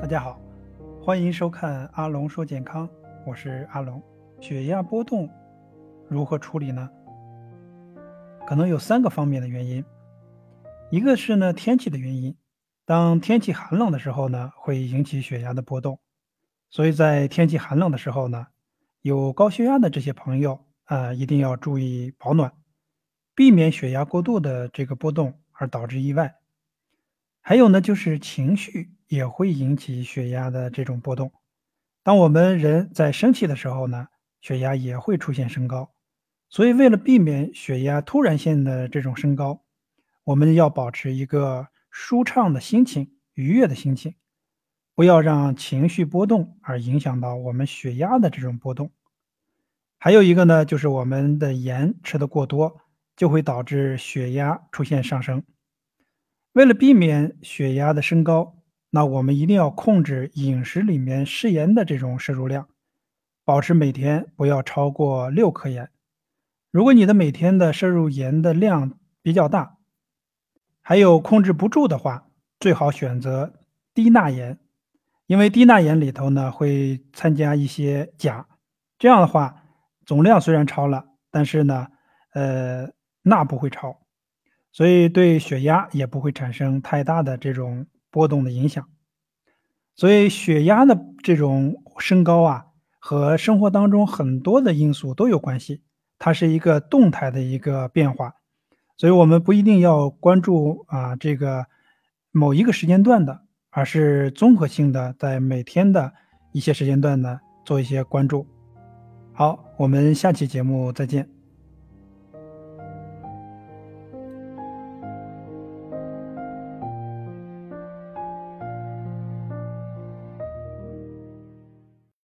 大家好，欢迎收看阿龙说健康，我是阿龙。血压波动如何处理呢？可能有三个方面的原因，一个是呢天气的原因，当天气寒冷的时候呢，会引起血压的波动，所以在天气寒冷的时候呢，有高血压的这些朋友啊，一定要注意保暖，避免血压过度的这个波动而导致意外。还有呢，就是情绪也会引起血压的这种波动。当我们人在生气的时候呢，血压也会出现升高。所以，为了避免血压突然性的这种升高，我们要保持一个舒畅的心情、愉悦的心情，不要让情绪波动而影响到我们血压的这种波动。还有一个呢，就是我们的盐吃的过多，就会导致血压出现上升。为了避免血压的升高，那我们一定要控制饮食里面食盐的这种摄入量，保持每天不要超过六克盐。如果你的每天的摄入盐的量比较大，还有控制不住的话，最好选择低钠盐，因为低钠盐里头呢会参加一些钾，这样的话总量虽然超了，但是呢，呃，钠不会超。所以对血压也不会产生太大的这种波动的影响。所以血压的这种升高啊，和生活当中很多的因素都有关系，它是一个动态的一个变化。所以我们不一定要关注啊这个某一个时间段的，而是综合性的在每天的一些时间段呢做一些关注。好，我们下期节目再见。